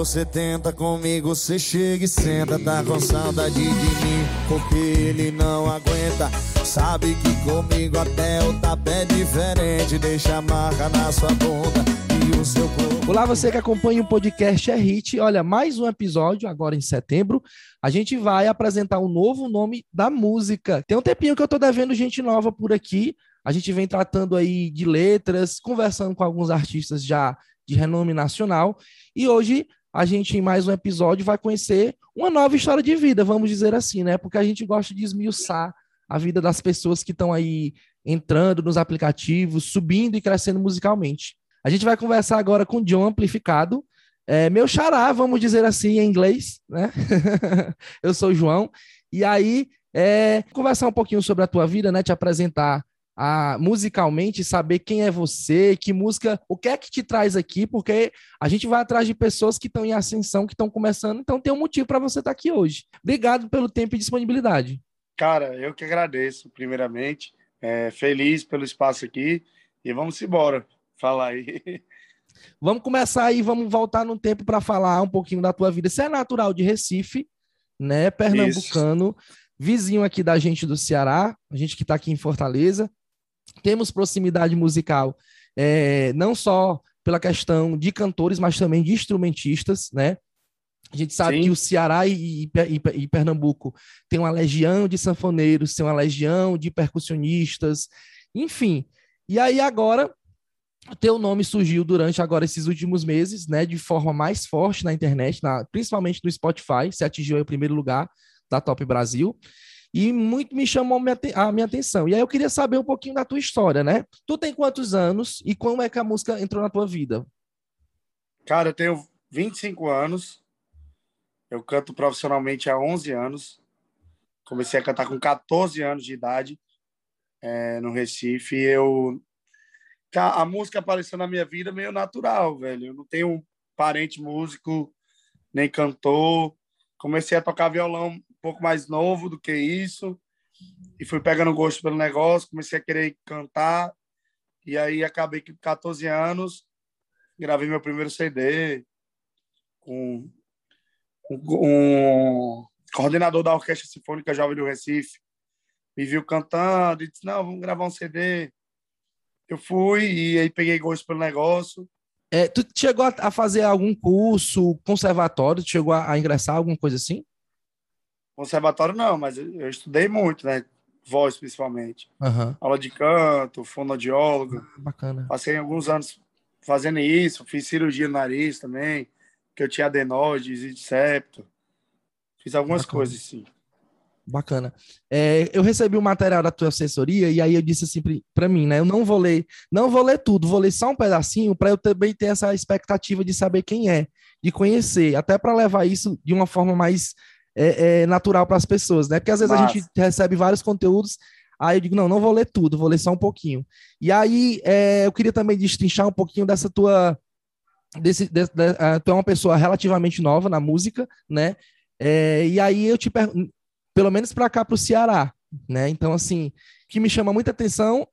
você tenta, comigo você chega e senta. Tá com saudade de mim, porque ele não aguenta. Sabe que comigo até o tapé é diferente. Deixa a marca na sua bunda e o seu corpo. Olá, você que acompanha o podcast É Hit. Olha, mais um episódio agora em setembro. A gente vai apresentar um novo nome da música. Tem um tempinho que eu tô devendo gente nova por aqui. A gente vem tratando aí de letras, conversando com alguns artistas já de renome nacional. E hoje a gente, em mais um episódio, vai conhecer uma nova história de vida, vamos dizer assim, né? Porque a gente gosta de esmiuçar a vida das pessoas que estão aí entrando nos aplicativos, subindo e crescendo musicalmente. A gente vai conversar agora com o John Amplificado, é, meu xará, vamos dizer assim, em inglês, né? Eu sou o João. E aí, é, conversar um pouquinho sobre a tua vida, né? Te apresentar a, musicalmente, saber quem é você, que música, o que é que te traz aqui, porque a gente vai atrás de pessoas que estão em ascensão, que estão começando, então tem um motivo para você estar tá aqui hoje. Obrigado pelo tempo e disponibilidade. Cara, eu que agradeço, primeiramente. É, feliz pelo espaço aqui e vamos embora falar aí. Vamos começar aí, vamos voltar no tempo para falar um pouquinho da tua vida. Você é natural de Recife, né? Pernambucano, Isso. vizinho aqui da gente do Ceará, a gente que está aqui em Fortaleza temos proximidade musical, é, não só pela questão de cantores, mas também de instrumentistas, né? A gente sabe Sim. que o Ceará e, e, e, Pernambuco tem uma legião de sanfoneiros, tem uma legião de percussionistas, enfim. E aí agora teu nome surgiu durante agora esses últimos meses, né, de forma mais forte na internet, na, principalmente no Spotify, se atingiu o primeiro lugar da Top Brasil e muito me chamou a minha atenção. E aí eu queria saber um pouquinho da tua história, né? Tu tem quantos anos e como é que a música entrou na tua vida? Cara, eu tenho 25 anos. Eu canto profissionalmente há 11 anos. Comecei a cantar com 14 anos de idade é, no Recife. Eu a música apareceu na minha vida meio natural, velho. Eu não tenho um parente músico nem cantor. Comecei a tocar violão pouco mais novo do que isso e fui pegando gosto pelo negócio, comecei a querer cantar e aí acabei com 14 anos gravei meu primeiro CD com um, coordenador da Orquestra Sinfônica Jovem do Recife me viu cantando e disse, não, vamos gravar um CD. Eu fui e aí peguei gosto pelo negócio. É, tu chegou a fazer algum curso, conservatório, tu chegou a, a ingressar alguma coisa assim? Conservatório não, mas eu estudei muito, né? Voz, principalmente. Uhum. Aula de canto, fonoaudiólogo. Ah, bacana. Passei alguns anos fazendo isso. Fiz cirurgia no nariz também, que eu tinha adenose, de septo. Fiz algumas bacana. coisas, sim. Bacana. É, eu recebi o material da tua assessoria e aí eu disse assim para mim, né? Eu não vou ler, não vou ler tudo, vou ler só um pedacinho para eu também ter essa expectativa de saber quem é, de conhecer, até para levar isso de uma forma mais é, é natural para as pessoas, né? Porque às vezes Mas... a gente recebe vários conteúdos, aí eu digo, não, não vou ler tudo, vou ler só um pouquinho. E aí é, eu queria também destrinchar um pouquinho dessa tua. Desse, de, de, uh, tu é uma pessoa relativamente nova na música, né? É, e aí eu te pergunto, pelo menos para cá, para o Ceará, né? Então, assim, que me chama muita atenção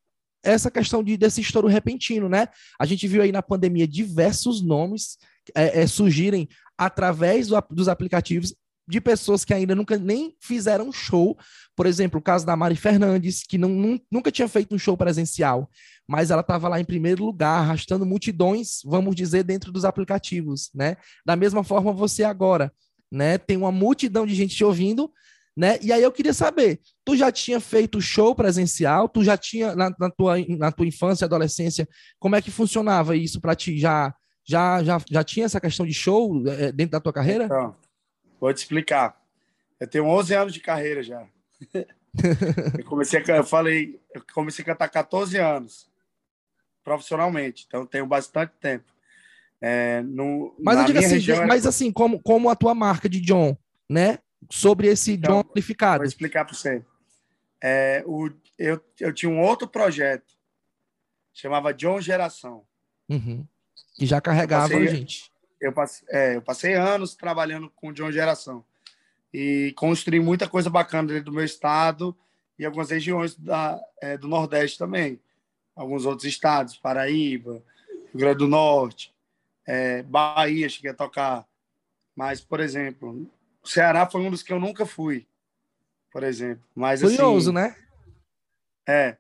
essa questão de, desse estouro repentino, né? A gente viu aí na pandemia diversos nomes é, é, surgirem através do, dos aplicativos de pessoas que ainda nunca nem fizeram show. Por exemplo, o caso da Mari Fernandes, que não, nunca tinha feito um show presencial, mas ela estava lá em primeiro lugar, arrastando multidões, vamos dizer, dentro dos aplicativos, né? Da mesma forma, você agora, né? Tem uma multidão de gente te ouvindo, né? E aí eu queria saber, tu já tinha feito show presencial? Tu já tinha, na, na tua, na tua infância adolescência, como é que funcionava isso para ti? Já, já, já, já tinha essa questão de show é, dentro da tua carreira? Então, Vou te explicar. Eu tenho 11 anos de carreira já. eu comecei a, eu falei, eu comecei a cantar 14 anos profissionalmente, então tenho bastante tempo. É, no, mas eu digo assim, mas assim, como, como a tua marca de John, né? Sobre esse então, John amplificado. Vou explicar para você. É, o, eu, eu tinha um outro projeto, chamava John Geração. Uhum. Que já carregava passei, a gente eu passei, é, eu passei anos trabalhando com John Geração e construí muita coisa bacana dentro do meu estado e algumas regiões da, é, do Nordeste também. Alguns outros estados, Paraíba, Rio Grande do Norte, É, Bahia, cheguei a tocar. Mas, por exemplo, o Ceará foi um dos que eu nunca fui, por exemplo. Mas, Curioso, assim, né? É,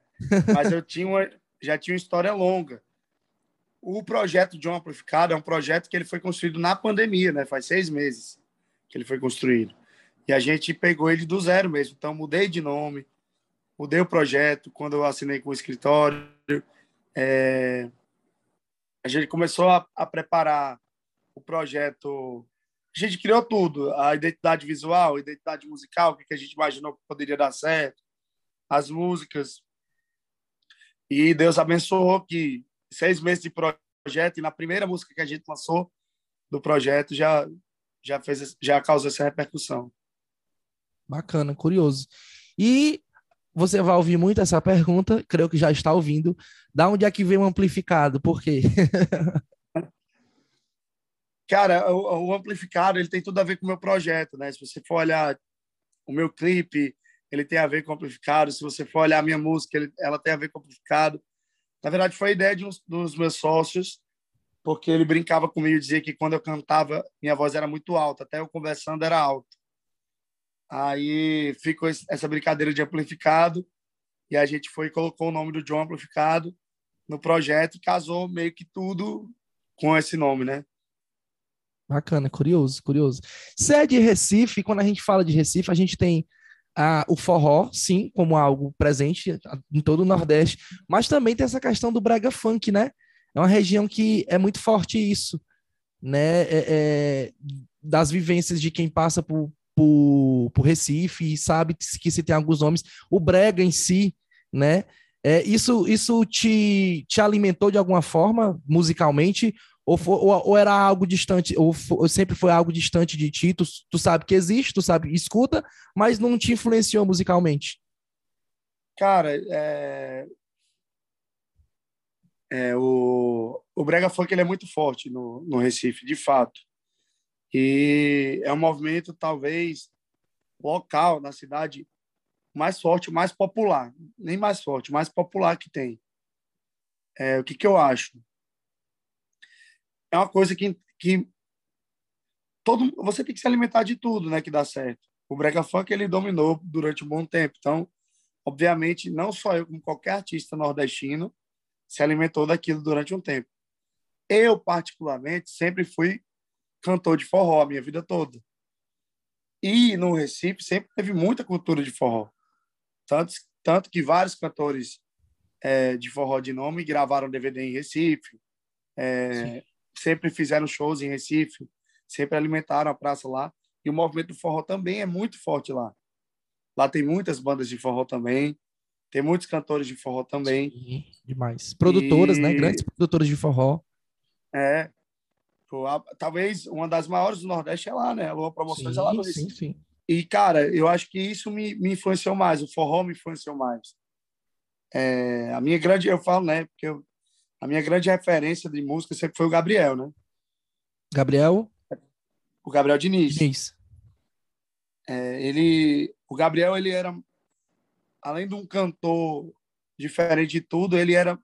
mas eu tinha uma, já tinha uma história longa. O projeto de amplificado é um projeto que ele foi construído na pandemia, né? Faz seis meses que ele foi construído. E a gente pegou ele do zero mesmo. Então, mudei de nome, mudei o projeto quando eu assinei com o escritório. É... A gente começou a, a preparar o projeto. A gente criou tudo: a identidade visual, a identidade musical, o que a gente imaginou que poderia dar certo, as músicas. E Deus abençoou que seis meses de projeto e na primeira música que a gente lançou do projeto já já fez já causou essa repercussão. Bacana, curioso. E você vai ouvir muito essa pergunta, creio que já está ouvindo. Da onde é que vem o amplificado? Por quê? Cara, o, o, amplificado ele tem tudo a ver com o meu projeto, né? Se você for olhar o meu clipe, ele tem a ver com o amplificado. Se você for olhar a minha música, ele, ela tem a ver com o amplificado. Na verdade, foi a ideia de um dos meus sócios, porque ele brincava comigo e dizia que quando eu cantava, minha voz era muito alta, até eu conversando era alto. Aí ficou essa brincadeira de amplificado e a gente foi e colocou o nome do John Amplificado no projeto e casou meio que tudo com esse nome, né? Bacana, curioso, curioso. Você é de Recife, quando a gente fala de Recife, a gente tem o forró, sim, como algo presente em todo o Nordeste, mas também tem essa questão do brega funk, né? É uma região que é muito forte isso, né? É, é, das vivências de quem passa por, por, por Recife e sabe que se tem alguns nomes, o brega em si, né? É, isso isso te, te alimentou de alguma forma musicalmente ou, for, ou, ou, era algo distante, ou, for, ou, sempre foi algo distante de ti, tu, tu sabe que existe, tu sabe, escuta, mas não te influenciou musicalmente? Cara, é... É, o, o Brega Funk ele é muito forte no, no Recife, de fato. E é um movimento, talvez, local, na cidade, mais forte, mais popular. Nem mais forte, mais popular que tem. É, o que, que eu acho? É uma coisa que, que todo você tem que se alimentar de tudo, né, que dá certo. O brega funk ele dominou durante um bom tempo. Então, obviamente, não só eu como qualquer artista nordestino se alimentou daquilo durante um tempo. Eu particularmente sempre fui cantor de forró a minha vida toda. E no Recife sempre teve muita cultura de forró. Tanto, tanto que vários cantores é, de forró de nome gravaram DVD em Recife, é, sempre fizeram shows em Recife, sempre alimentaram a praça lá. E o movimento do forró também é muito forte lá. Lá tem muitas bandas de forró também, tem muitos cantores de forró também. Sim, demais. Produtoras, né? e... né? Grandes produtoras de forró. É, talvez uma das maiores do Nordeste é lá, né? A Lua Promoções sim, é lá no Recife. Sim, sim. E, cara, eu acho que isso me, me influenciou mais, o forró me influenciou mais. É, a minha grande, eu falo, né? Porque eu, a minha grande referência de música sempre foi o Gabriel, né? Gabriel? O Gabriel Diniz. Diniz. É, ele, o Gabriel, ele era, além de um cantor diferente de tudo, ele era,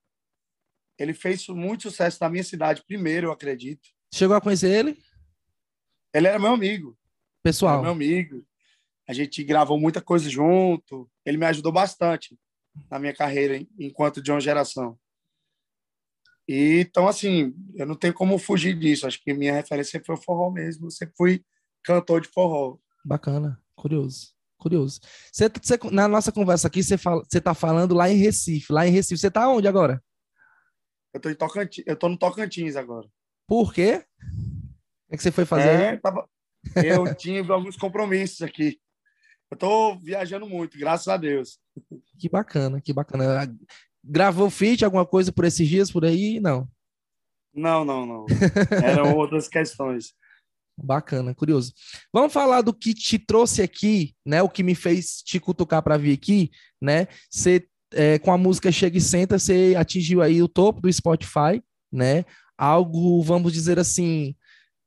ele fez muito sucesso na minha cidade primeiro, eu acredito. Chegou a conhecer ele? Ele era meu amigo. Pessoal. meu amigo. A gente gravou muita coisa junto. Ele me ajudou bastante na minha carreira enquanto de uma geração. E, então, assim, eu não tenho como fugir disso. Acho que minha referência foi o forró mesmo. Eu sempre fui cantor de forró. Bacana, curioso, curioso. Você, você, na nossa conversa aqui, você, fala, você tá falando lá em Recife. Lá em Recife, você tá onde agora? Eu tô, em Tocantins, eu tô no Tocantins agora. Por quê? O que, é que você foi fazer? É, tava... Eu tive alguns compromissos aqui. Eu tô viajando muito, graças a Deus. Que bacana, que bacana. Gravou feat, alguma coisa por esses dias por aí? Não. Não, não, não. Eram outras questões. Bacana, curioso. Vamos falar do que te trouxe aqui, né? O que me fez te cutucar para vir aqui, né? Você, é, com a música Chega e Senta, você atingiu aí o topo do Spotify, né? Algo, vamos dizer assim,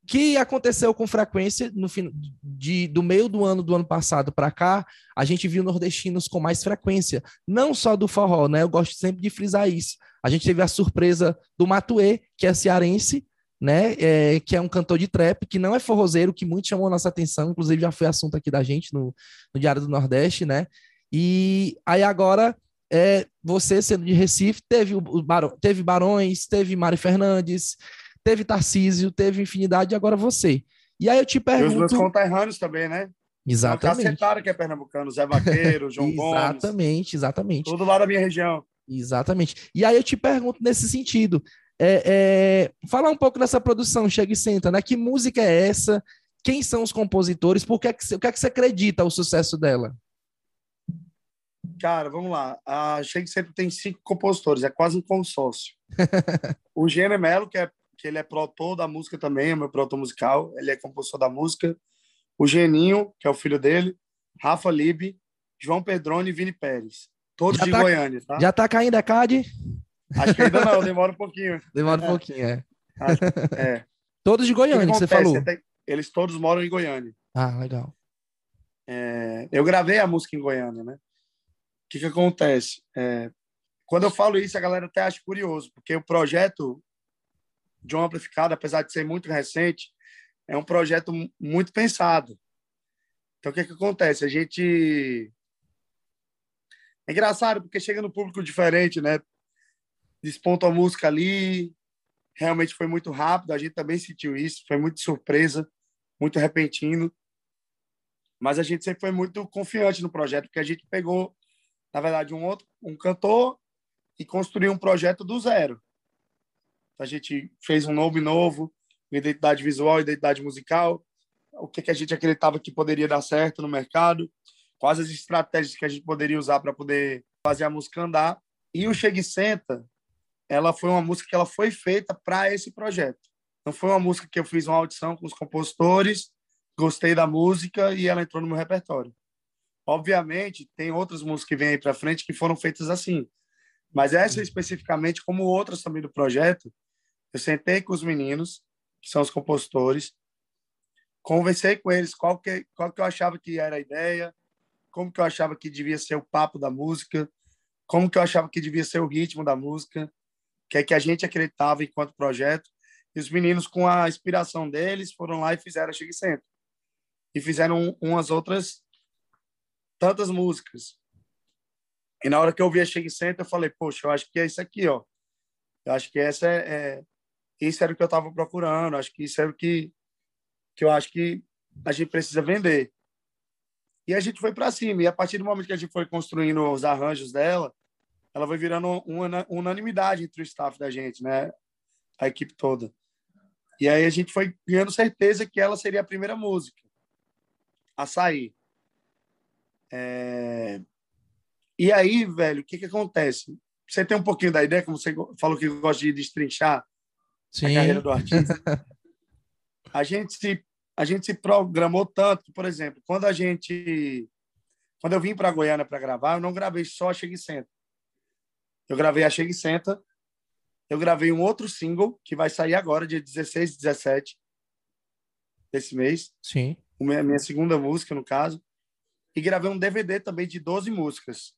que aconteceu com frequência no fim, de, do meio do ano do ano passado para cá, a gente viu nordestinos com mais frequência, não só do forró, né? Eu gosto sempre de frisar isso. A gente teve a surpresa do Matuê, que é cearense, né? É, que é um cantor de trap, que não é forrozeiro, que muito chamou nossa atenção, inclusive já foi assunto aqui da gente no, no Diário do Nordeste, né? E aí agora, é, você sendo de Recife, teve, o, teve Barões, teve Mário Fernandes, teve Tarcísio, teve Infinidade, e agora você. E aí eu te pergunto... E os meus conterrâneos também, né? Exatamente. O Cacetário, que é pernambucano, Zé Vaqueiro, João Gomes. Exatamente, exatamente. Tudo lá da minha região. Exatamente. E aí eu te pergunto nesse sentido, é, é, falar um pouco dessa produção, Chega e Senta, né? Que música é essa? Quem são os compositores? Por que, é o que é que você acredita o sucesso dela? Cara, vamos lá. A Chega e Senta tem cinco compositores, é quase um consórcio. o Gênero Melo, que, é, que ele é produtor da música também, é meu produtor musical, ele é compositor da música. O Geninho, que é o filho dele, Rafa Libe, João Pedrone e Vini Pérez. Todos já de tá, Goiânia, tá? Já tá caindo a CAD? Acho que ainda não, demora um pouquinho. Demora um é. pouquinho, é. Acho, é. Todos de Goiânia, que, que você falou. Eles todos moram em Goiânia. Ah, legal. É, eu gravei a música em Goiânia, né? O que, que acontece? É, quando eu falo isso, a galera até acha curioso, porque o projeto um amplificado, apesar de ser muito recente, é um projeto muito pensado. Então, o que, que acontece? A gente. É engraçado, porque chega no público diferente, né? desponta a música ali, realmente foi muito rápido, a gente também sentiu isso, foi muito surpresa, muito repentino, mas a gente sempre foi muito confiante no projeto, porque a gente pegou, na verdade, um outro, um cantor e construiu um projeto do zero. A gente fez um nome novo, identidade visual, identidade musical, o que, que a gente acreditava que poderia dar certo no mercado, quais as estratégias que a gente poderia usar para poder fazer a música andar. E o Chega e Senta, ela foi uma música que ela foi feita para esse projeto. Não foi uma música que eu fiz uma audição com os compositores, gostei da música e ela entrou no meu repertório. Obviamente, tem outras músicas que vêm aí para frente que foram feitas assim. Mas essa especificamente, como outras também do projeto, eu sentei com os meninos, que são os compositores, conversei com eles qual que, qual que eu achava que era a ideia, como que eu achava que devia ser o papo da música, como que eu achava que devia ser o ritmo da música, que é que a gente acreditava enquanto projeto. E os meninos, com a inspiração deles, foram lá e fizeram a Chega Centro. E fizeram umas outras tantas músicas. E na hora que eu vi a Chega Centro, eu falei, poxa, eu acho que é isso aqui, ó. Eu acho que essa é, é isso era o que eu estava procurando. Acho que isso era o que que eu acho que a gente precisa vender. E a gente foi para cima. E a partir do momento que a gente foi construindo os arranjos dela, ela vai virando uma unanimidade entre o staff da gente, né? A equipe toda. E aí a gente foi ganhando certeza que ela seria a primeira música a sair. É... E aí, velho, o que que acontece? Você tem um pouquinho da ideia, como você falou que gosta de destrinchar Sim. a carreira do artista. a gente se a gente se programou tanto que, por exemplo, quando a gente quando eu vim para Goiânia para gravar, eu não gravei só Chega e Senta. Eu gravei a Chega e Senta. Eu gravei um outro single que vai sair agora, dia 16 e 17 desse mês. Sim. A minha segunda música, no caso. E gravei um DVD também de 12 músicas.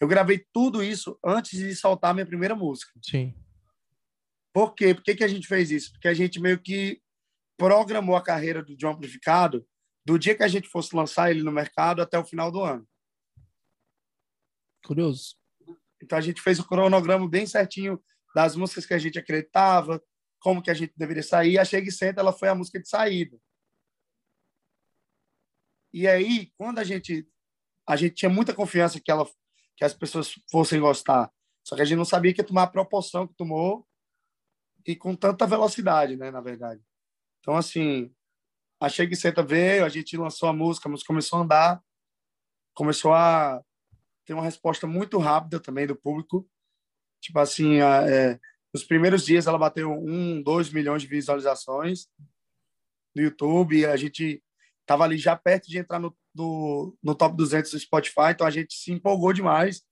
Eu gravei tudo isso antes de soltar minha primeira música. Sim. Por quê? Por que, que a gente fez isso? Porque a gente meio que programou a carreira do John Amplificado do dia que a gente fosse lançar ele no mercado até o final do ano. Curioso. Então a gente fez o cronograma bem certinho das músicas que a gente acreditava, como que a gente deveria sair. A Chega e Senta, ela foi a música de saída. E aí, quando a gente a gente tinha muita confiança que ela que as pessoas fossem gostar, só que a gente não sabia que ia tomar a proporção que tomou e com tanta velocidade, né, na verdade. Então assim, a Chega e Senta veio, a gente lançou a música, a música começou a andar, começou a tem uma resposta muito rápida também do público. Tipo assim, a, é, nos primeiros dias ela bateu um, dois milhões de visualizações no YouTube. A gente estava ali já perto de entrar no, no, no top 200 do Spotify, então a gente se empolgou demais,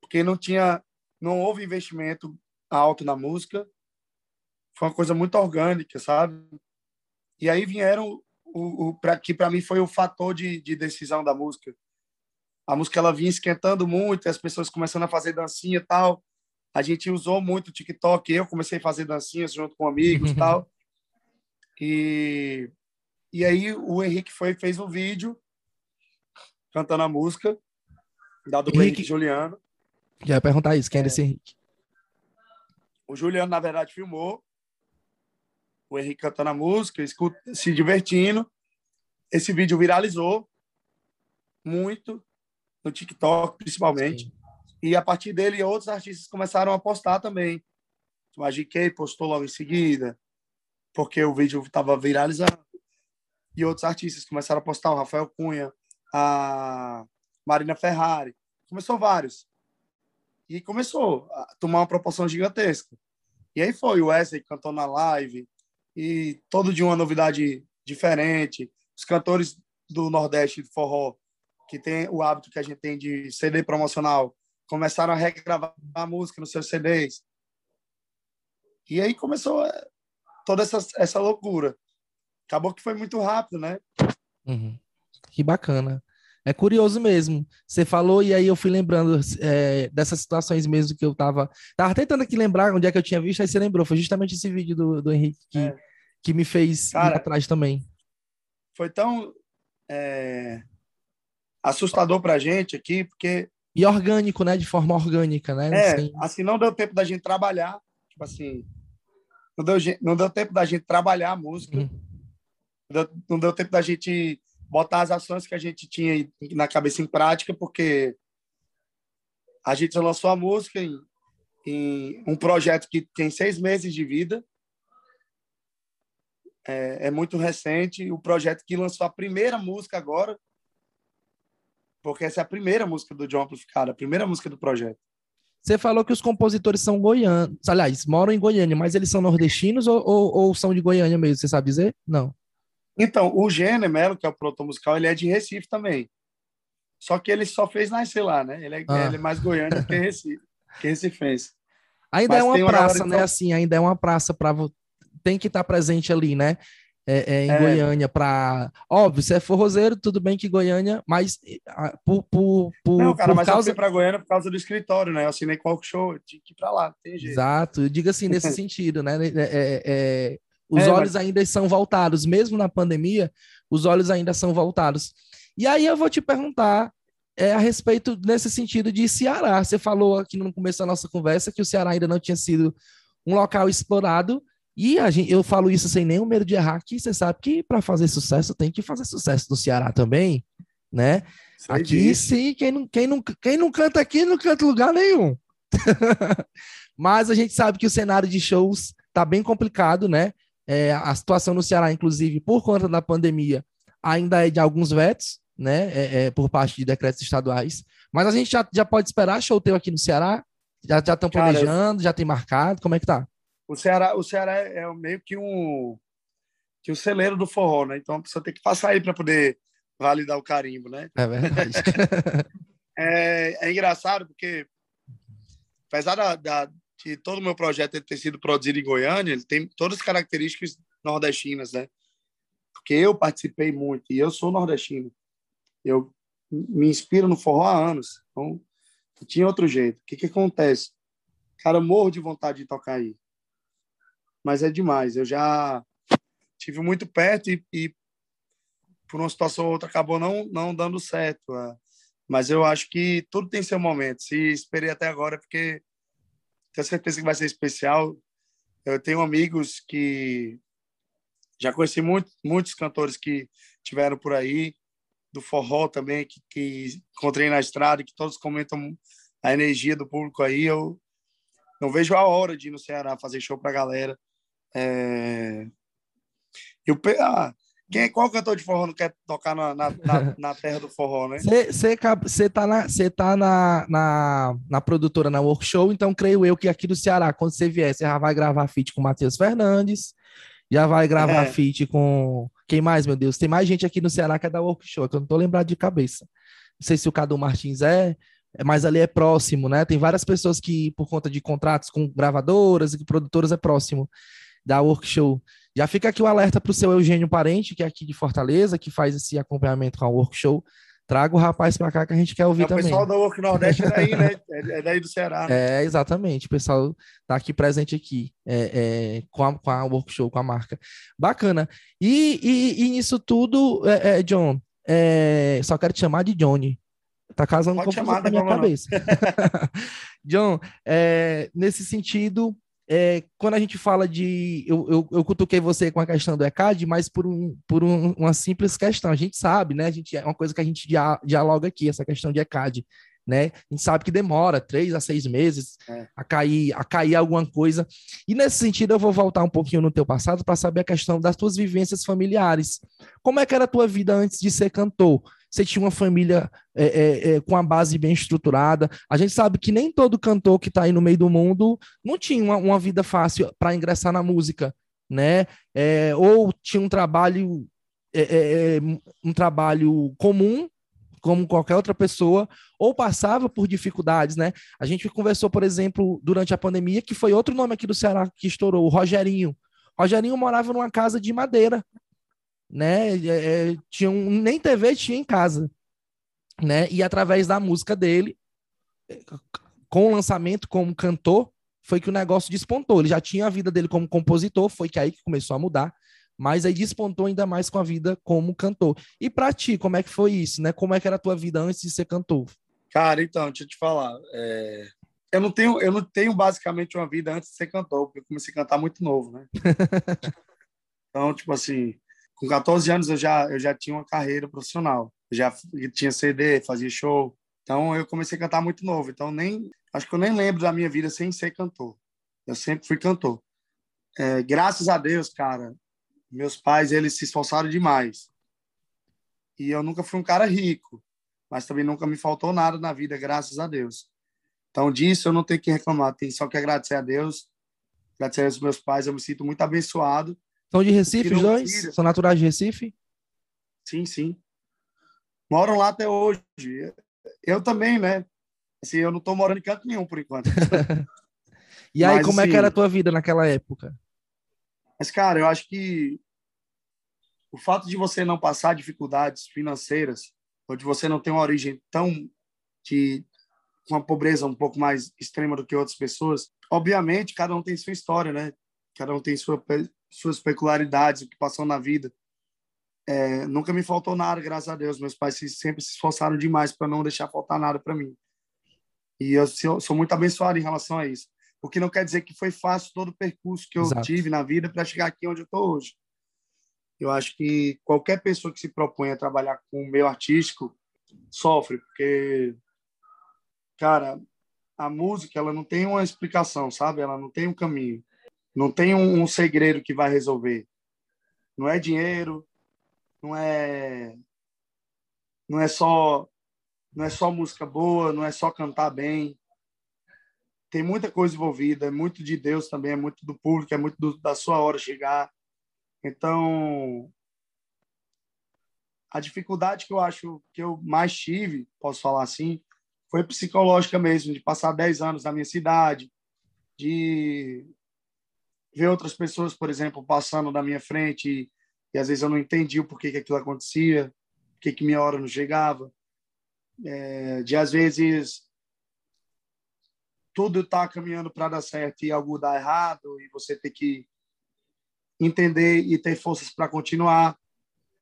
porque não tinha, não houve investimento alto na música. Foi uma coisa muito orgânica, sabe? E aí vieram o, o para que para mim foi o fator de, de decisão da música a música ela vinha esquentando muito, as pessoas começando a fazer dancinha e tal. a gente usou muito o TikTok. Eu comecei a fazer dancinhas junto com amigos e tal. E, e aí o Henrique foi fez um vídeo cantando a música da Henrique, Henrique Juliano. Já ia perguntar isso, quem é, é esse Henrique? O Juliano, na verdade, filmou o Henrique cantando a música, se divertindo. Esse vídeo viralizou muito no TikTok, principalmente. Sim. E a partir dele, outros artistas começaram a postar também. O AGK postou logo em seguida, porque o vídeo estava viralizando. E outros artistas começaram a postar, o Rafael Cunha, a Marina Ferrari. Começou vários. E começou a tomar uma proporção gigantesca. E aí foi, o Wesley cantou na live, e todo de uma novidade diferente. Os cantores do Nordeste de forró, que tem o hábito que a gente tem de CD promocional, começaram a regravar a música nos seus CDs. E aí começou é, toda essa, essa loucura. Acabou que foi muito rápido, né? Uhum. Que bacana. É curioso mesmo. Você falou e aí eu fui lembrando é, dessas situações mesmo que eu tava... Tava tentando aqui lembrar onde é que eu tinha visto, aí você lembrou. Foi justamente esse vídeo do, do Henrique que, é. que me fez Cara, ir atrás também. Foi tão é, assustador pra gente aqui, porque... E orgânico, né? De forma orgânica, né? É, assim... assim, não deu tempo da gente trabalhar. Tipo assim, não deu, não deu tempo da gente trabalhar a música. Uhum. Não, deu, não deu tempo da gente botar as ações que a gente tinha na cabeça em prática, porque a gente lançou a música em, em um projeto que tem seis meses de vida. É, é, muito recente. O projeto que lançou a primeira música agora, porque essa é a primeira música do John Amplificado, a primeira música do projeto. Você falou que os compositores são goianos, aliás, moram em Goiânia, mas eles são nordestinos ou, ou, ou são de Goiânia mesmo? Você sabe dizer? Não. Então, o Gênero Melo, que é o produtor musical, ele é de Recife também. Só que ele só fez nascer lá, né? Ele é, ah. ele é mais goiano que Recife, que Recifense. Ainda Mas é uma praça, né? Assim, ainda é uma praça para tem que estar tá presente ali, né? É, é, em é. Goiânia para óbvio, se é forrozeiro, tudo bem que Goiânia, mas por, por, por não, cara, por mas causa... eu fui para Goiânia por causa do escritório, né? Eu assinei o show, tinha que ir para lá, tem jeito. Exato, diga assim nesse sentido, né? É, é, é os é, olhos mas... ainda são voltados, mesmo na pandemia, os olhos ainda são voltados. E aí eu vou te perguntar é, a respeito nesse sentido de Ceará. Você falou aqui no começo da nossa conversa que o Ceará ainda não tinha sido um local explorado. E a gente, eu falo isso sem nenhum medo de errar, que você sabe que para fazer sucesso tem que fazer sucesso no Ceará também, né? Sei aqui disso. sim, quem não, quem, não, quem não canta aqui não canta lugar nenhum. Mas a gente sabe que o cenário de shows tá bem complicado, né? É, a situação no Ceará, inclusive, por conta da pandemia, ainda é de alguns vetos, né, é, é, por parte de decretos estaduais. Mas a gente já, já pode esperar show teu aqui no Ceará? Já estão planejando, já tem marcado? Como é que tá? O Ceará, o Ceará é meio que um que o celeiro do forró, né? Então a pessoa tem que passar aí para poder validar o carimbo, né? É verdade. é, é engraçado porque apesar da, da, que todo o meu projeto ter sido produzido em Goiânia, ele tem todas as características nordestinas, né? Porque eu participei muito e eu sou nordestino. Eu me inspiro no forró há anos. Então, tinha outro jeito. O que, que acontece? Cara, eu morro de vontade de tocar aí. Mas é demais. Eu já tive muito perto e, e por uma situação ou outra acabou não, não dando certo. É. Mas eu acho que tudo tem seu momento. Se esperei até agora é porque tenho certeza que vai ser especial. Eu tenho amigos que já conheci muito, muitos cantores que tiveram por aí, do forró também, que, que encontrei na estrada, que todos comentam a energia do público aí. Eu não vejo a hora de ir no Ceará fazer show para a galera. É... E o, ah, quem, qual cantor de forró não quer tocar na, na, na, na terra do forró, né? Você tá, na, tá na, na, na produtora, na Workshow, então creio eu que aqui do Ceará, quando você vier, você já vai gravar feat com Matheus Fernandes, já vai gravar é. feat com... Quem mais, meu Deus? Tem mais gente aqui no Ceará que é da Workshow, que eu não tô lembrado de cabeça. Não sei se o Cadu Martins é, mas ali é próximo, né? Tem várias pessoas que, por conta de contratos com gravadoras e produtoras, é próximo da Workshow. Já fica aqui o alerta para o seu Eugênio Parente, que é aqui de Fortaleza, que faz esse acompanhamento com a workshop. Traga o rapaz para cá que a gente quer ouvir é, também. O pessoal do Work Nordeste é daí, né? É, é daí do Ceará. Né? É, exatamente. O pessoal tá aqui presente aqui é, é, com, a, com a workshop, com a marca. Bacana. E, e, e nisso tudo, é, é John, só quero te chamar de Johnny. Tá casando com a minha cabeça. John, nesse sentido, é, quando a gente fala de. Eu, eu, eu, cutuquei você com a questão do ECAD, mas por, um, por um, uma simples questão. A gente sabe, né? A gente, é uma coisa que a gente dia, dialoga aqui, essa questão de ECAD. Né? A gente sabe que demora três a seis meses é. a, cair, a cair alguma coisa. E nesse sentido, eu vou voltar um pouquinho no teu passado para saber a questão das tuas vivências familiares. Como é que era a tua vida antes de ser cantor? Você tinha uma família é, é, é, com a base bem estruturada. A gente sabe que nem todo cantor que está aí no meio do mundo não tinha uma, uma vida fácil para ingressar na música, né? É, ou tinha um trabalho é, é, um trabalho comum como qualquer outra pessoa, ou passava por dificuldades, né? A gente conversou, por exemplo, durante a pandemia, que foi outro nome aqui do Ceará que estourou, o Rogerinho. Rogerinho morava numa casa de madeira, né? É, é, tinha um, nem TV tinha em casa, né? E através da música dele, com o lançamento como cantor, foi que o negócio despontou. Ele já tinha a vida dele como compositor, foi que aí que começou a mudar, mas aí despontou ainda mais com a vida como cantor. E para ti, como é que foi isso, né? Como é que era a tua vida antes de ser cantor? Cara, então, deixa eu te falar. É... Eu não tenho, eu não tenho basicamente uma vida antes de ser cantor, porque eu comecei a cantar muito novo, né? então, tipo assim, com 14 anos eu já eu já tinha uma carreira profissional. Eu já tinha CD, fazia show. Então eu comecei a cantar muito novo. Então nem acho que eu nem lembro da minha vida sem ser cantor. Eu sempre fui cantor. É, graças a Deus, cara, meus pais eles se esforçaram demais. E eu nunca fui um cara rico, mas também nunca me faltou nada na vida, graças a Deus. Então disso eu não tenho que reclamar, tenho só que agradecer a Deus, agradecer aos meus pais. Eu me sinto muito abençoado são de Recife os dois? Tira. São naturais de Recife? Sim, sim. Moram lá até hoje. Eu também, né? Assim, eu não estou morando em canto nenhum por enquanto. e aí, mas, como assim, é que era a tua vida naquela época? Mas, cara, eu acho que o fato de você não passar dificuldades financeiras, ou de você não ter uma origem tão de uma pobreza um pouco mais extrema do que outras pessoas, obviamente, cada um tem sua história, né? Cada um tem sua suas peculiaridades, o que passou na vida. É, nunca me faltou nada, graças a Deus. Meus pais sempre se esforçaram demais para não deixar faltar nada para mim. E eu sou muito abençoado em relação a isso. O que não quer dizer que foi fácil todo o percurso que eu Exato. tive na vida para chegar aqui onde eu estou hoje. Eu acho que qualquer pessoa que se propõe a trabalhar com o meio artístico sofre, porque, cara, a música ela não tem uma explicação, sabe? Ela não tem um caminho. Não tem um, um segredo que vai resolver. Não é dinheiro, não é não é só não é só música boa, não é só cantar bem. Tem muita coisa envolvida, é muito de Deus também, é muito do público, é muito do, da sua hora chegar. Então, a dificuldade que eu acho que eu mais tive, posso falar assim, foi psicológica mesmo, de passar 10 anos na minha cidade, de ver outras pessoas, por exemplo, passando na minha frente e, e às vezes eu não entendi o porquê que aquilo acontecia, por que que minha hora não chegava, é, de às vezes tudo está caminhando para dar certo e algo dá errado e você ter que entender e ter forças para continuar.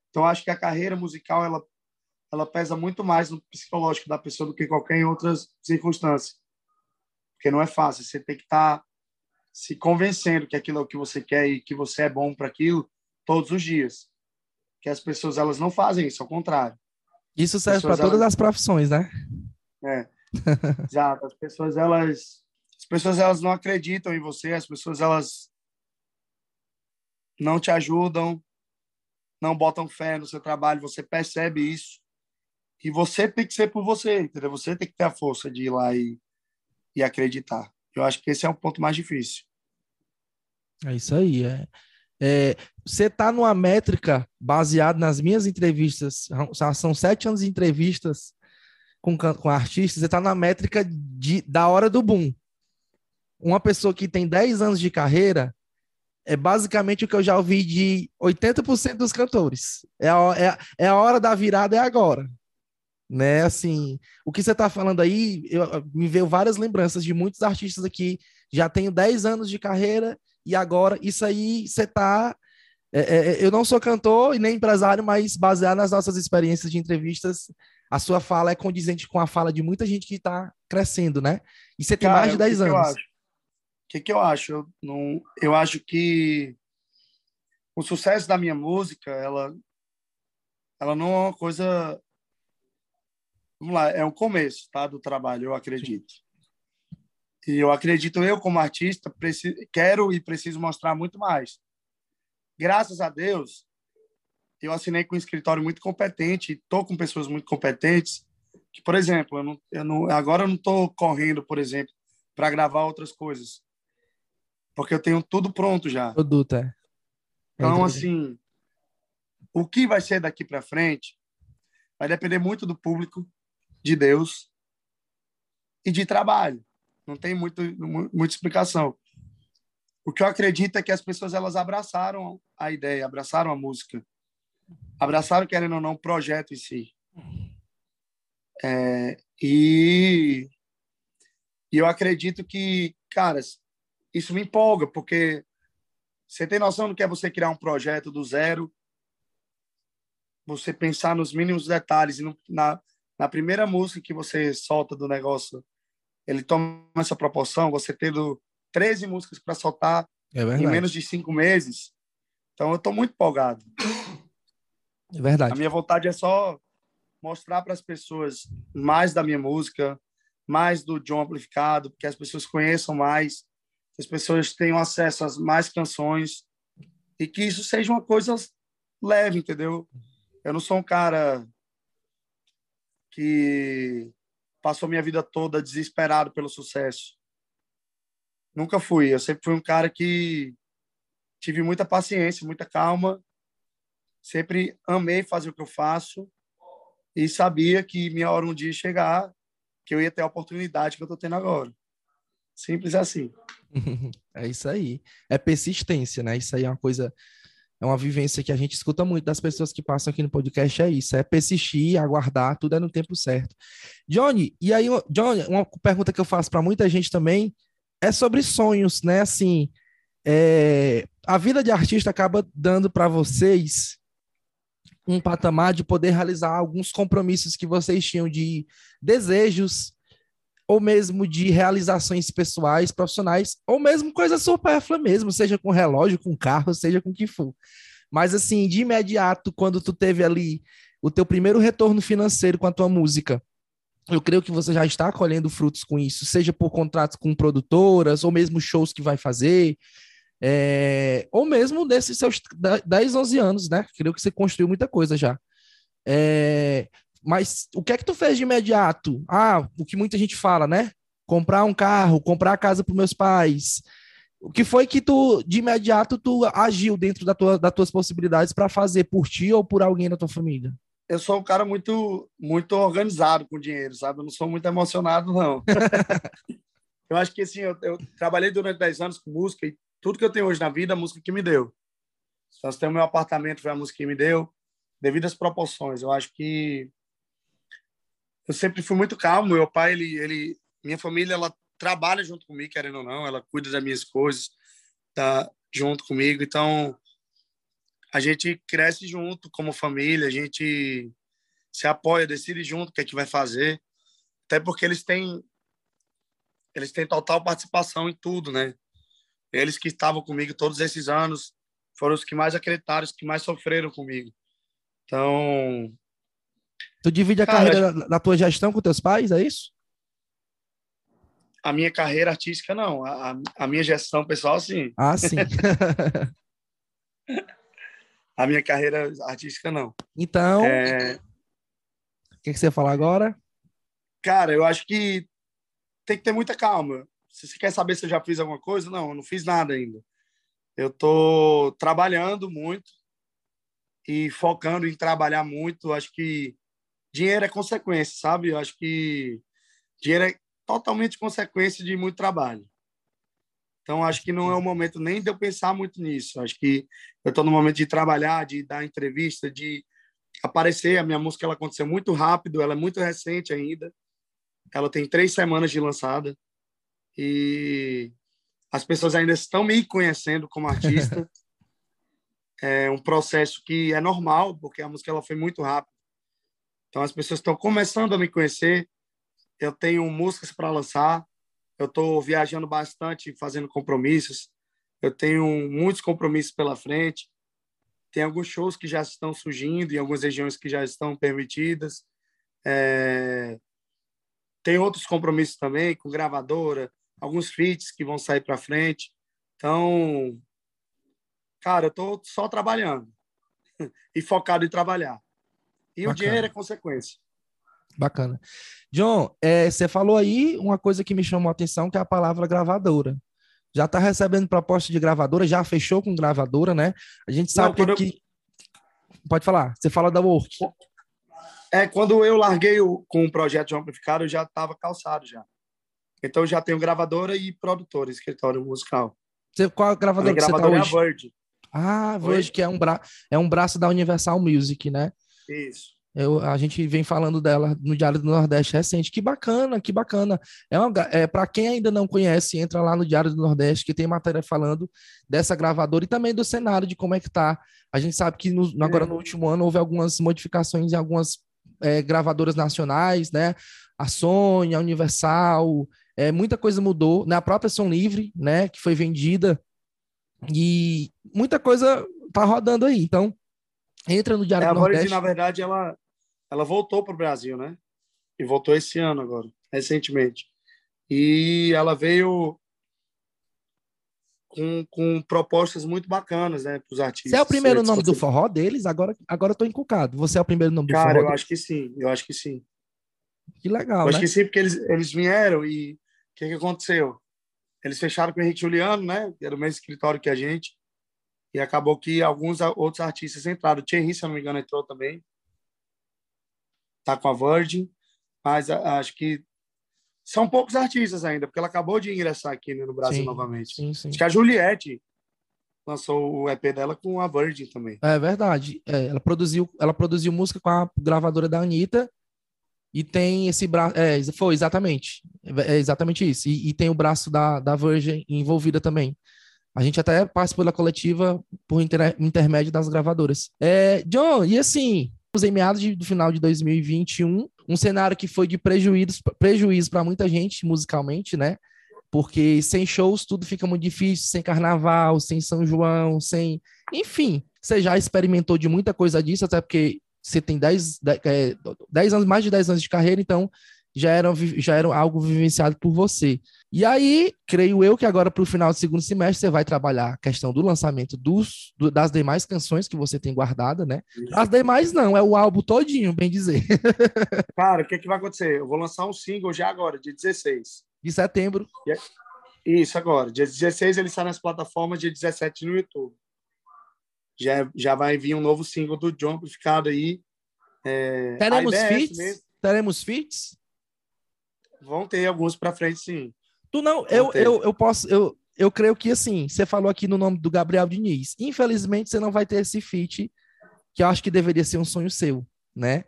Então acho que a carreira musical ela ela pesa muito mais no psicológico da pessoa do que qualquer outras circunstância. Porque não é fácil, você tem que estar tá se convencendo que aquilo é o que você quer e que você é bom para aquilo todos os dias. Que as pessoas elas não fazem isso, ao contrário. Isso serve para todas elas... as profissões, né? É. Exato. As pessoas elas as pessoas elas não acreditam em você, as pessoas elas não te ajudam, não botam fé no seu trabalho, você percebe isso. E você tem que ser por você, entendeu? Você tem que ter a força de ir lá e, e acreditar. Eu acho que esse é o ponto mais difícil. É isso aí. É, é, você está numa métrica baseada nas minhas entrevistas, são sete anos de entrevistas com, com artistas, você está na métrica de, da hora do boom. Uma pessoa que tem 10 anos de carreira é basicamente o que eu já ouvi de 80% dos cantores. É a, é, é a hora da virada, é agora. Né? Assim, o que você está falando aí, eu, me veio várias lembranças de muitos artistas aqui. Já tenho 10 anos de carreira e agora isso aí você está. É, é, é, eu não sou cantor e nem empresário, mas baseado nas nossas experiências de entrevistas, a sua fala é condizente com a fala de muita gente que está crescendo, né? E você tem Cara, mais de 10 anos. O que, que eu acho? Eu, não, eu acho que o sucesso da minha música, ela, ela não é uma coisa vamos lá, é o começo, tá, do trabalho, eu acredito. E eu acredito, eu como artista, preciso, quero e preciso mostrar muito mais. Graças a Deus, eu assinei com um escritório muito competente, estou com pessoas muito competentes, que, por exemplo, eu não, eu não, agora eu não estou correndo, por exemplo, para gravar outras coisas, porque eu tenho tudo pronto já. Produto, é. Então, assim, o que vai ser daqui para frente vai depender muito do público, de Deus e de trabalho. Não tem muito, muita explicação. O que eu acredito é que as pessoas elas abraçaram a ideia, abraçaram a música, abraçaram, querendo ou não, o projeto em si. É, e, e eu acredito que, caras, isso me empolga, porque você tem noção do que é você criar um projeto do zero, você pensar nos mínimos detalhes e na, na primeira música que você solta do negócio, ele toma essa proporção, você tendo 13 músicas para soltar é em menos de cinco meses. Então, eu estou muito empolgado. É verdade. A minha vontade é só mostrar para as pessoas mais da minha música, mais do John Amplificado, que as pessoas conheçam mais, que as pessoas tenham acesso às mais canções e que isso seja uma coisa leve, entendeu? Eu não sou um cara que passou minha vida toda desesperado pelo sucesso. Nunca fui. Eu sempre fui um cara que tive muita paciência, muita calma. Sempre amei fazer o que eu faço e sabia que minha hora um dia chegar, que eu ia ter a oportunidade que eu estou tendo agora. Simples assim. é isso aí. É persistência, né? Isso aí é uma coisa é uma vivência que a gente escuta muito das pessoas que passam aqui no podcast, é isso, é persistir, aguardar, tudo é no tempo certo. Johnny, e aí, Johnny, uma pergunta que eu faço para muita gente também é sobre sonhos, né? Assim, é, a vida de artista acaba dando para vocês um patamar de poder realizar alguns compromissos que vocês tinham de desejos, ou mesmo de realizações pessoais, profissionais, ou mesmo coisa supérflua mesmo, seja com relógio, com carro, seja com o que for. Mas assim, de imediato, quando tu teve ali o teu primeiro retorno financeiro com a tua música, eu creio que você já está colhendo frutos com isso, seja por contratos com produtoras, ou mesmo shows que vai fazer, é, ou mesmo desses seus 10, 11 anos, né? Creio que você construiu muita coisa já. É, mas o que é que tu fez de imediato? Ah, o que muita gente fala, né? Comprar um carro, comprar a casa para meus pais. O que foi que tu, de imediato, tu agiu dentro da tua, das tuas possibilidades para fazer por ti ou por alguém da tua família? Eu sou um cara muito, muito organizado com dinheiro, sabe? Eu não sou muito emocionado, não. eu acho que, assim, eu, eu, trabalhei durante 10 anos com música e tudo que eu tenho hoje na vida, a música que me deu. Então, se tem o meu apartamento, foi a música que me deu, devido às proporções. Eu acho que eu sempre fui muito calmo. Meu pai, ele, ele, minha família, ela trabalha junto comigo, querendo ou não, ela cuida das minhas coisas, tá junto comigo. Então, a gente cresce junto como família, a gente se apoia, decide junto o que é que vai fazer, até porque eles têm eles têm total participação em tudo, né? Eles que estavam comigo todos esses anos foram os que mais acreditaram, os que mais sofreram comigo. Então, Tu divide a Cara, carreira da, da, tua gestão com teus pais, é isso? A minha carreira artística, não. A, a minha gestão pessoal, sim. Ah, sim. a minha carreira artística, não. Então, é... o que, que você ia falar agora? Cara, eu acho que tem que ter muita calma. Se você quer saber se eu já fiz alguma coisa, não, eu não fiz nada ainda. Eu estou trabalhando muito e focando em trabalhar muito. Acho que dinheiro é consequência, sabe? Eu acho que dinheiro é totalmente consequência de muito trabalho. Então, acho que não é o momento nem de eu pensar muito nisso. Acho que eu estou no momento de trabalhar, de dar entrevista, de aparecer. A minha música ela aconteceu muito rápido, ela é muito recente ainda. Ela tem três semanas de lançada e as pessoas ainda estão me conhecendo como artista. é um processo que é normal, porque a música ela foi muito rápida. Então as pessoas estão começando a me conhecer. Eu tenho músicas para lançar. Eu estou viajando bastante, fazendo compromissos. Eu tenho muitos compromissos pela frente. Tem alguns shows que já estão surgindo em algumas regiões que já estão permitidas. É... Tem outros compromissos também com gravadora, alguns feats que vão sair para frente. Então, cara, eu tô só trabalhando e focado em trabalhar. E Bacana. o dinheiro é consequência. Bacana. John, é, você falou aí uma coisa que me chamou a atenção, que é a palavra gravadora. Já está recebendo proposta de gravadora, já fechou com gravadora, né? A gente sabe Não, que, eu... Pode falar, você fala da Work. É, quando eu larguei o, com o projeto de amplificado, eu já estava calçado já. Então já tenho gravadora e produtora, escritório musical. Você, qual gravadora a que gravadora você tá hoje? é a Verge. Ah, Verge, que é um, bra... é um braço da Universal Music, né? Isso. Eu, a gente vem falando dela no Diário do Nordeste recente. Que bacana, que bacana. É, é para quem ainda não conhece, entra lá no Diário do Nordeste, que tem matéria falando dessa gravadora e também do cenário, de como é que tá. A gente sabe que no, agora no último ano houve algumas modificações em algumas é, gravadoras nacionais, né? A Sony, a Universal, é, muita coisa mudou. Na né? própria Som Livre, né? Que foi vendida. E muita coisa tá rodando aí. Então, entra no Diário é, do Nordeste. na verdade, ela, ela voltou para o Brasil, né? E voltou esse ano agora, recentemente. E ela veio com, com propostas muito bacanas, né, para os artistas. Você é o primeiro nome do forró deles? Agora, agora eu tô encucado. Você é o primeiro nome do Cara, forró? Cara, eu deles? acho que sim. Eu acho que sim. Que legal, eu né? acho que sim, porque eles, eles vieram e o que, que aconteceu? Eles fecharam com o Henrique Juliano, né? Era o mesmo escritório que a gente. E acabou que alguns outros artistas entraram. O Thierry, se eu não me engano, entrou também. Tá com a Virgin. Mas acho que são poucos artistas ainda, porque ela acabou de ingressar aqui né, no Brasil sim, novamente. Sim, sim. Acho que a Juliette lançou o EP dela com a Virgin também. É verdade. É, ela, produziu, ela produziu música com a gravadora da Anitta e tem esse braço. É, foi exatamente. É exatamente isso. E, e, tem o braço da, da Virgin envolvida também. A gente até participou da coletiva por inter, intermédio das gravadoras. É, John, e assim, em meados de, do final de 2021, um cenário que foi de prejuízo prejuízo para muita gente musicalmente, né? Porque sem shows tudo fica muito difícil, sem carnaval, sem São João, sem. Enfim, você já experimentou de muita coisa disso, até porque você tem 10, 10 é, anos, mais de 10 anos de carreira, então já era, já era algo vivenciado por você. E aí, creio eu que agora para o final do segundo semestre você vai trabalhar a questão do lançamento dos, do, das demais canções que você tem guardada, né? As demais não, é o álbum todinho, bem dizer. Cara, o que, é que vai acontecer? Eu vou lançar um single já agora, dia 16. De setembro. É, isso, agora. Dia 16 ele sai nas plataformas, dia 17 no YouTube. Já, já vai vir um novo single do John amplificado aí. É, Teremos é feats? Teremos feats? Vão ter alguns para frente, sim. Tu não, eu, eu, eu posso, eu, eu creio que assim, você falou aqui no nome do Gabriel Diniz. Infelizmente, você não vai ter esse feat, que eu acho que deveria ser um sonho seu, né?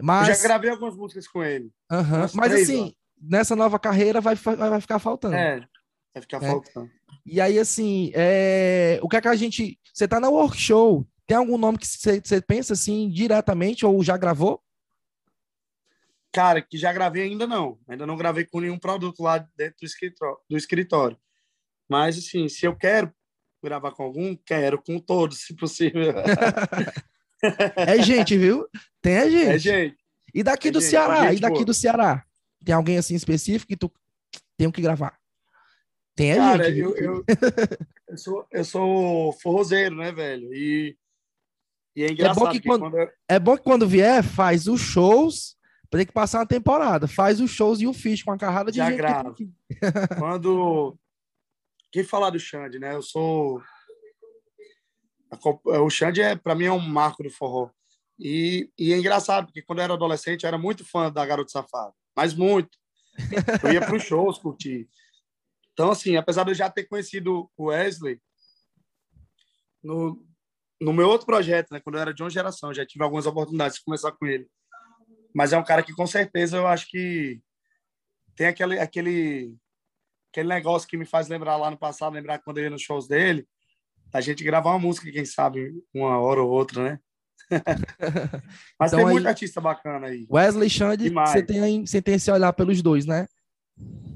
Mas... Eu já gravei algumas músicas com ele. Uhum. Mas três, assim, ó. nessa nova carreira vai, vai ficar faltando. É, vai ficar é. faltando. E aí, assim, é... o que é que a gente. Você tá na workshop, tem algum nome que você, você pensa assim diretamente ou já gravou? Cara, que já gravei ainda não. Ainda não gravei com nenhum produto lá dentro do escritório. Do escritório. Mas, assim, se eu quero gravar com algum, quero com todos, se possível. é gente, viu? Tem a gente. É gente. E daqui é do gente, Ceará? E daqui boa. do Ceará? Tem alguém assim específico que tu tem que gravar? Tem a Cara, gente. Eu, eu, eu, sou, eu sou forrozeiro, né, velho? E, e é engraçado. É bom que, quando, quando eu... é bom que quando vier, faz os shows tem que passar uma temporada. Faz os shows e o fish com a carrada de Já gente. Gravo. Que... Quando. Quem falar do Xande, né? Eu sou. O Xande, é, para mim, é um marco do forró. E, e é engraçado, porque quando eu era adolescente, eu era muito fã da Garota Safada. Mas muito. Eu ia para os shows curtir. Então, assim, apesar de eu já ter conhecido o Wesley, no, no meu outro projeto, né, quando eu era de uma geração, já tive algumas oportunidades de começar com ele. Mas é um cara que com certeza eu acho que tem aquele aquele aquele negócio que me faz lembrar lá no passado, lembrar quando eu ia nos shows dele, a gente gravar uma música, quem sabe, uma hora ou outra, né? Mas então, tem muito artista bacana aí. Wesley Xande, você tem, você tem esse olhar pelos dois, né?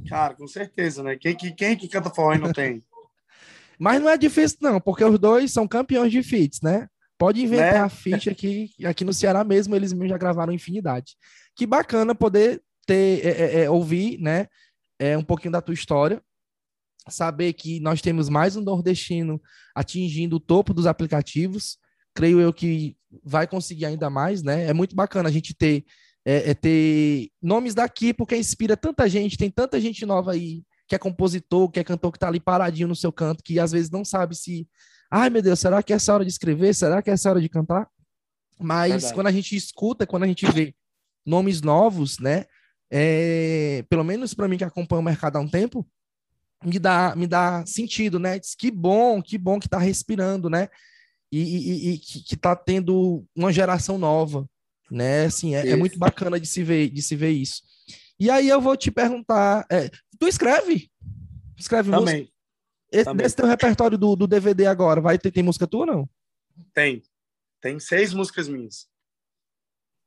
Cara, com certeza, né? Quem, quem, quem que canta forró não tem? Mas não é difícil, não, porque os dois são campeões de feats, né? Pode inventar né? a feat aqui, aqui no Ceará mesmo, eles mesmo já gravaram infinidade. Que bacana poder ter, é, é, é, ouvir, né? É, um pouquinho da tua história, saber que nós temos mais um nordestino atingindo o topo dos aplicativos. Creio eu que vai conseguir ainda mais, né? É muito bacana a gente ter é, é ter nomes daqui, porque inspira tanta gente, tem tanta gente nova aí que é compositor, que é cantor, que tá ali paradinho no seu canto, que às vezes não sabe se, ai meu Deus, será que é essa hora de escrever? Será que é essa hora de cantar? Mas Verdade. quando a gente escuta, quando a gente vê nomes novos, né? É, pelo menos para mim que acompanha o mercado há um tempo, me dá, me dá sentido, né? Diz, que bom, que bom que tá respirando, né? E, e, e que, que tá tendo uma geração nova, né? Assim, é, é, muito bacana de se ver, de se ver isso. E aí eu vou te perguntar, é, tu escreve? Escreve Também. música? Esse, Também. Nesse teu repertório do, do DVD agora, vai ter tem música tua não? Tem. Tem seis músicas minhas.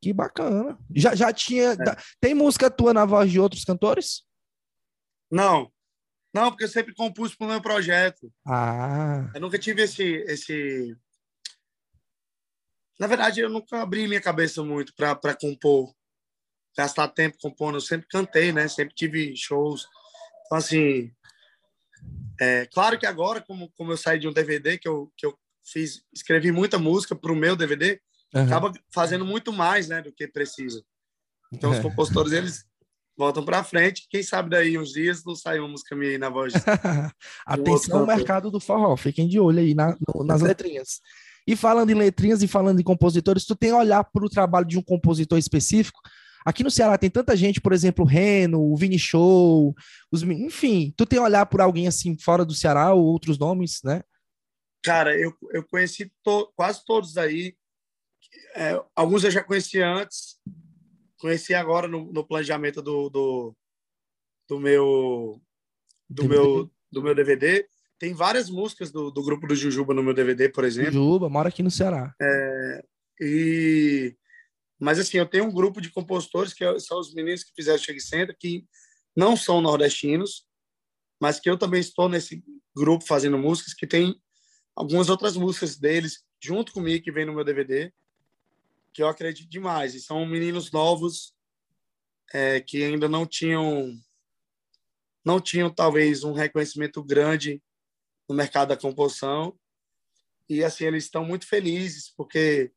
Que bacana. Já, já tinha. É. Tem música tua na voz de outros cantores? Não. Não, porque eu sempre compus para o meu projeto. Ah. Eu nunca tive esse, esse, na verdade, eu nunca abri minha cabeça muito para compor, gastar tempo compondo. Eu sempre cantei, né? Sempre tive shows. Então, assim, é, claro que agora, como, como eu saí de um DVD, que eu, que eu fiz, escrevi muita música para o meu DVD, uhum. acaba fazendo muito mais, né, do que precisa. Então, os compositores, eles voltam para frente. Quem sabe daí uns dias não sai uma música minha aí na voz. Atenção ao mercado do forró, fiquem de olho aí na, no, nas letrinhas. E falando em letrinhas e falando em compositores, tu tem olhar para o trabalho de um compositor específico? Aqui no Ceará tem tanta gente, por exemplo, o Reno, o Vini Show, os, enfim, tu tem olhar por alguém assim fora do Ceará ou outros nomes, né? Cara, eu, eu conheci to, quase todos aí. É, alguns eu já conheci antes, conheci agora no, no planejamento do, do, do meu do meu do meu DVD tem várias músicas do, do grupo do Jujuba no meu DVD, por exemplo. Jujuba, mora aqui no Ceará. É, e... Mas, assim, eu tenho um grupo de compositores, que é, são os meninos que fizeram Chega Center, que não são nordestinos, mas que eu também estou nesse grupo fazendo músicas, que tem algumas outras músicas deles junto comigo, que vem no meu DVD, que eu acredito demais. E são meninos novos é, que ainda não tinham não tinham talvez um reconhecimento grande no mercado da composição. E assim, eles estão muito felizes porque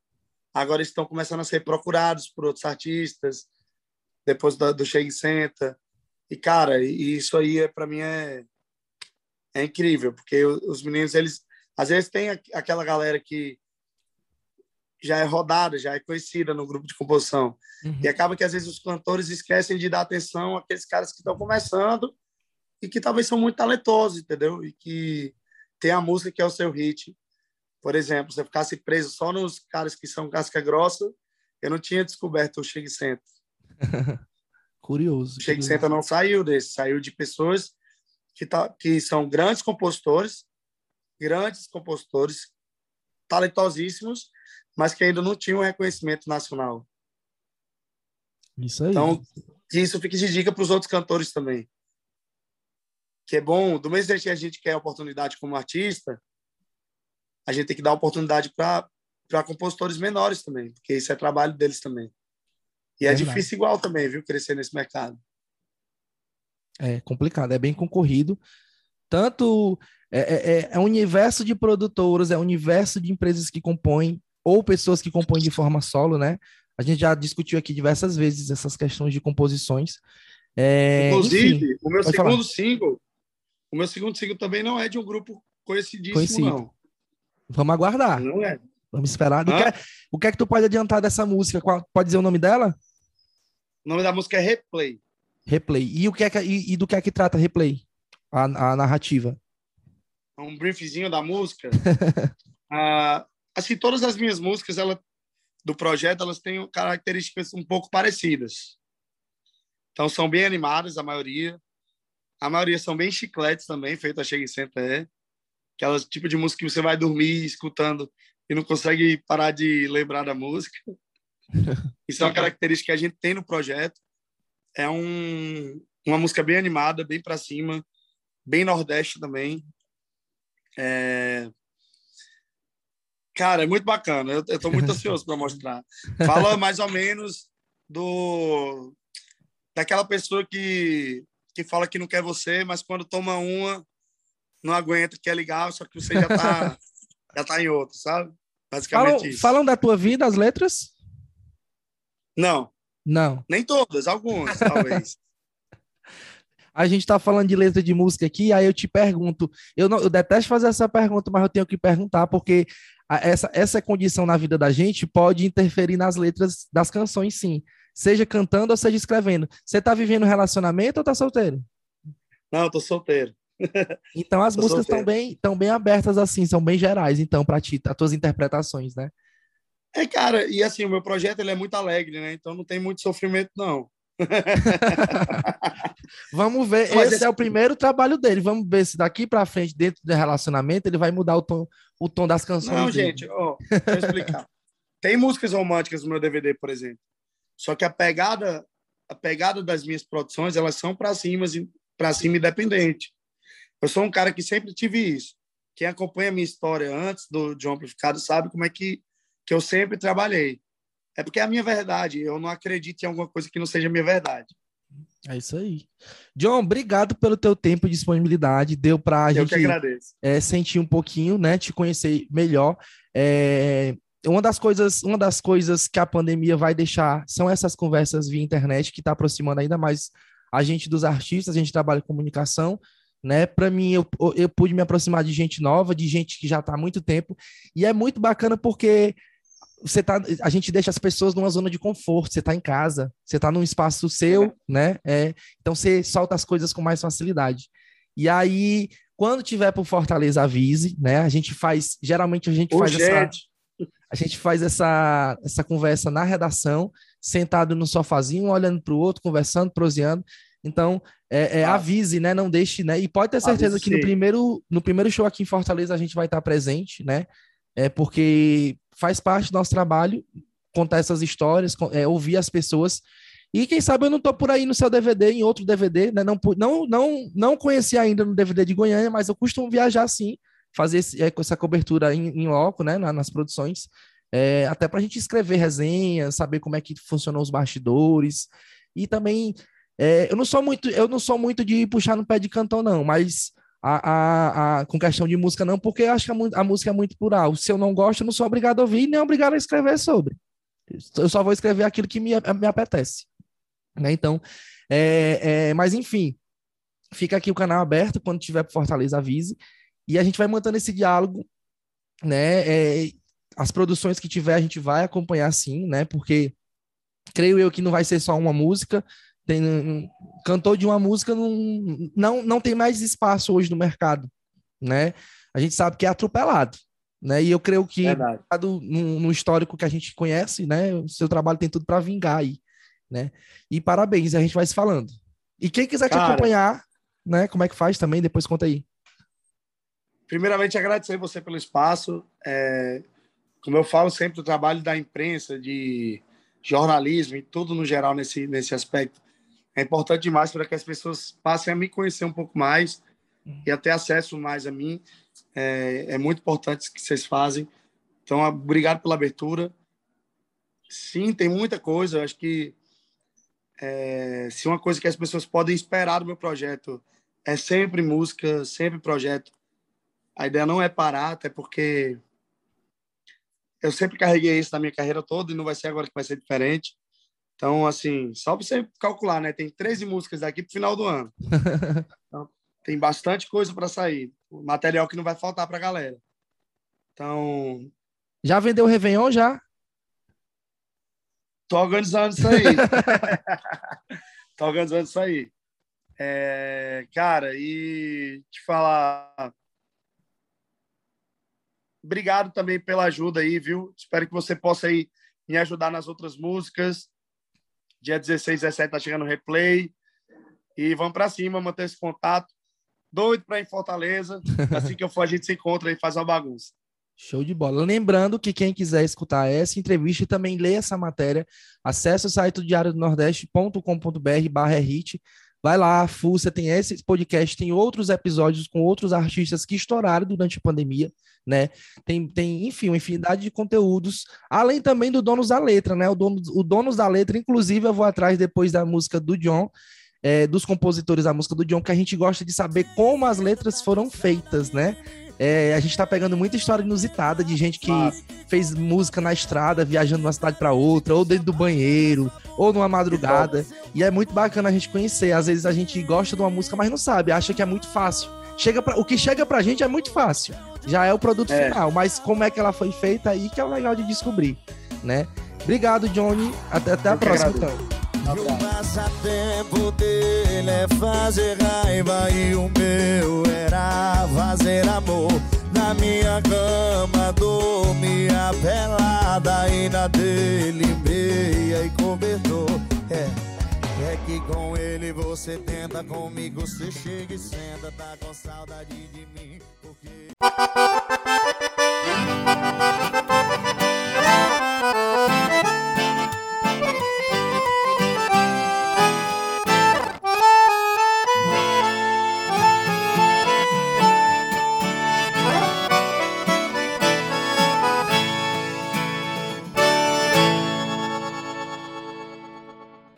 agora estão começando a ser procurados por outros artistas depois do, do Chega Senta. E cara, isso aí é para mim é é incrível, porque os meninos eles às vezes tem aquela galera que já é rodada, já é conhecida no grupo de composição. Uhum. E acaba que às vezes os cantores esquecem de dar atenção àqueles caras que estão começando e que talvez são muito talentosos, entendeu? E que tem a música que é o seu hit. Por exemplo, se eu ficasse preso só nos caras que são casca grossa, eu não tinha descoberto o Chega Senta. curioso. O Chega Senta não saiu desse, saiu de pessoas que, tá, que são grandes compositores, grandes compositores, talentosíssimos, mas que ainda não tinham reconhecimento nacional. Isso aí. Então, isso fica de dica para os outros cantores também que é bom, do mesmo jeito que a gente quer oportunidade como artista, a gente tem que dar oportunidade para compositores menores também, porque isso é trabalho deles também. E é, é difícil igual também, viu, crescer nesse mercado. É complicado, é bem concorrido. Tanto é, é, é, é um universo de produtoras, é um universo de empresas que compõem, ou pessoas que compõem de forma solo, né? A gente já discutiu aqui diversas vezes essas questões de composições. É, Inclusive, enfim, o meu segundo falar. single o meu segundo single também não é de um grupo conhecidíssimo, Conhecido. não. Vamos aguardar. Não é. Vamos esperar. Que é, o que é que tu pode adiantar dessa música? Qual, pode dizer o nome dela? O nome da música é Replay. Replay. E, o que é que, e, e do que é que trata Replay? A, a narrativa. Um briefzinho da música. ah, assim, todas as minhas músicas ela, do projeto, elas têm características um pouco parecidas. Então, são bem animadas, a maioria. A maioria são bem chicletes também, feita Chega e Senta é. Aquelas tipo de música que você vai dormir escutando e não consegue parar de lembrar da música. Isso é uma característica que a gente tem no projeto. É um, uma música bem animada, bem para cima, bem nordeste também. É... Cara, é muito bacana. Eu estou muito ansioso para mostrar. Fala mais ou menos do daquela pessoa que que fala que não quer você, mas quando toma uma não aguenta, quer ligar, só que você já está já tá em outro, sabe? Basicamente falam, isso. Falam da tua vida as letras? Não. Não. Nem todas, algumas, talvez. A gente está falando de letra de música aqui, aí eu te pergunto, eu, não, eu detesto fazer essa pergunta, mas eu tenho que perguntar, porque a, essa, essa condição na vida da gente pode interferir nas letras das canções, sim. Seja cantando ou seja escrevendo. Você está vivendo um relacionamento ou está solteiro? Não, eu tô solteiro. Então as músicas estão bem, tão bem abertas assim, são bem gerais, então, para ti, as tuas interpretações, né? É, cara, e assim, o meu projeto ele é muito alegre, né? Então não tem muito sofrimento, não. Vamos ver, Mas esse é... é... o primeiro trabalho dele. Vamos ver se daqui para frente, dentro do relacionamento, ele vai mudar o tom, o tom das canções. Não, dele. gente, ó, deixa eu explicar. tem músicas românticas no meu DVD, por exemplo. Só que a pegada, a pegada das minhas produções, elas são para cima, para cima independente. Eu sou um cara que sempre tive isso. Quem acompanha a minha história antes do John Amplificado sabe como é que, que eu sempre trabalhei. É porque é a minha verdade. Eu não acredito em alguma coisa que não seja a minha verdade. É isso aí. John, obrigado pelo teu tempo e disponibilidade. Deu para a gente é, sentir um pouquinho, né? Te conhecer melhor. É, uma das coisas, uma das coisas que a pandemia vai deixar são essas conversas via internet que está aproximando ainda mais a gente dos artistas. A gente trabalha com comunicação né? Para mim, eu, eu pude me aproximar de gente nova, de gente que já está há muito tempo, e é muito bacana porque você tá, a gente deixa as pessoas numa zona de conforto, você está em casa, você está num espaço seu, é. né? É, então você solta as coisas com mais facilidade. E aí, quando tiver por Fortaleza, avise, né? A gente faz, geralmente a gente Ô, faz gente. essa a gente faz essa, essa conversa na redação, sentado no sofazinho, olhando para o outro, conversando, proseando. Então, é, é, avise, né? Não deixe, né? E pode ter certeza avise que no primeiro, no primeiro show aqui em Fortaleza a gente vai estar presente, né? É porque faz parte do nosso trabalho contar essas histórias, é, ouvir as pessoas. E quem sabe eu não tô por aí no seu DVD, em outro DVD, né? Não, não, não, não conheci ainda no DVD de Goiânia, mas eu costumo viajar sim, fazer esse, é, essa cobertura em, em loco, né? nas produções. É, até para a gente escrever resenhas, saber como é que funcionam os bastidores e também é, eu não sou muito, eu não sou muito de puxar no pé de cantão, não, mas a, a, a, com questão de música, não, porque eu acho que a, a, música é muito plural. Se eu não gosto, eu não sou obrigado a ouvir nem obrigado a escrever sobre. Eu só vou escrever aquilo que me, me apetece. Né? Então, é, é, mas enfim, fica aqui o canal aberto. Quando tiver por Fortaleza, avise. E a gente vai mantendo esse diálogo, né? É, as produções que tiver, a gente vai acompanhar sim, né? Porque creio eu que não vai ser só uma música, tem, cantor de uma música não, não, não tem mais espaço hoje no mercado, né? A gente sabe que é atropelado, né? E eu creio que no, no, histórico que a gente conhece, né? O seu trabalho tem tudo para vingar aí, né? E parabéns, a gente vai se falando. E quem quiser Cara, te acompanhar, né? Como é que faz também? Depois conta aí. Primeiramente, agradecer você pelo espaço. É, como eu falo sempre, o trabalho da imprensa, de jornalismo e tudo no geral nesse, nesse aspecto é importante demais para que as pessoas passem a me conhecer um pouco mais e até acesso mais a mim. É, é muito importante que vocês fazem. Então, obrigado pela abertura. Sim, tem muita coisa. Eu acho que é, se uma coisa que as pessoas podem esperar do meu projeto é sempre música, sempre projeto. A ideia não é parar, até porque eu sempre carreguei isso na minha carreira toda e não vai ser agora que vai ser diferente. Então, assim, só para você calcular, né? Tem 13 músicas daqui para o final do ano. Então, tem bastante coisa para sair. Material que não vai faltar para a galera. Então. Já vendeu o Réveillon já? Tô organizando isso aí. Tô organizando isso aí. É, cara, e te falar. obrigado também pela ajuda aí, viu? Espero que você possa aí me ajudar nas outras músicas. Dia 16, 17 tá chegando o replay. E vamos para cima, manter esse contato. Doido para ir em Fortaleza. Assim que eu for, a gente se encontra e faz uma bagunça. Show de bola. Lembrando que quem quiser escutar essa entrevista e também ler essa matéria, acesse o site do diário do nordeste.com.br barra hit. Vai lá, Fuça, tem esse podcast, tem outros episódios com outros artistas que estouraram durante a pandemia, né? Tem, tem enfim, uma infinidade de conteúdos, além também do Donos da Letra, né? O, dono, o Donos da Letra, inclusive, eu vou atrás depois da música do John, é, dos compositores da música do John, que a gente gosta de saber como as letras foram feitas, né? É, a gente tá pegando muita história inusitada de gente que Nossa. fez música na estrada, viajando de uma cidade para outra, ou dentro do banheiro, ou numa madrugada. E é muito bacana a gente conhecer. Às vezes a gente gosta de uma música, mas não sabe, acha que é muito fácil. Chega pra, o que chega pra gente é muito fácil. Já é o produto é. final, mas como é que ela foi feita aí que é o legal de descobrir, né? Obrigado, Johnny. Até, até a próxima, então. E o passatempo dele é fazer raiva e o meu era fazer amor. Na minha cama dormia pelada e na dele meia e cobertor. É, é que com ele você tenta, comigo você chega e senta, tá com saudade de mim, porque...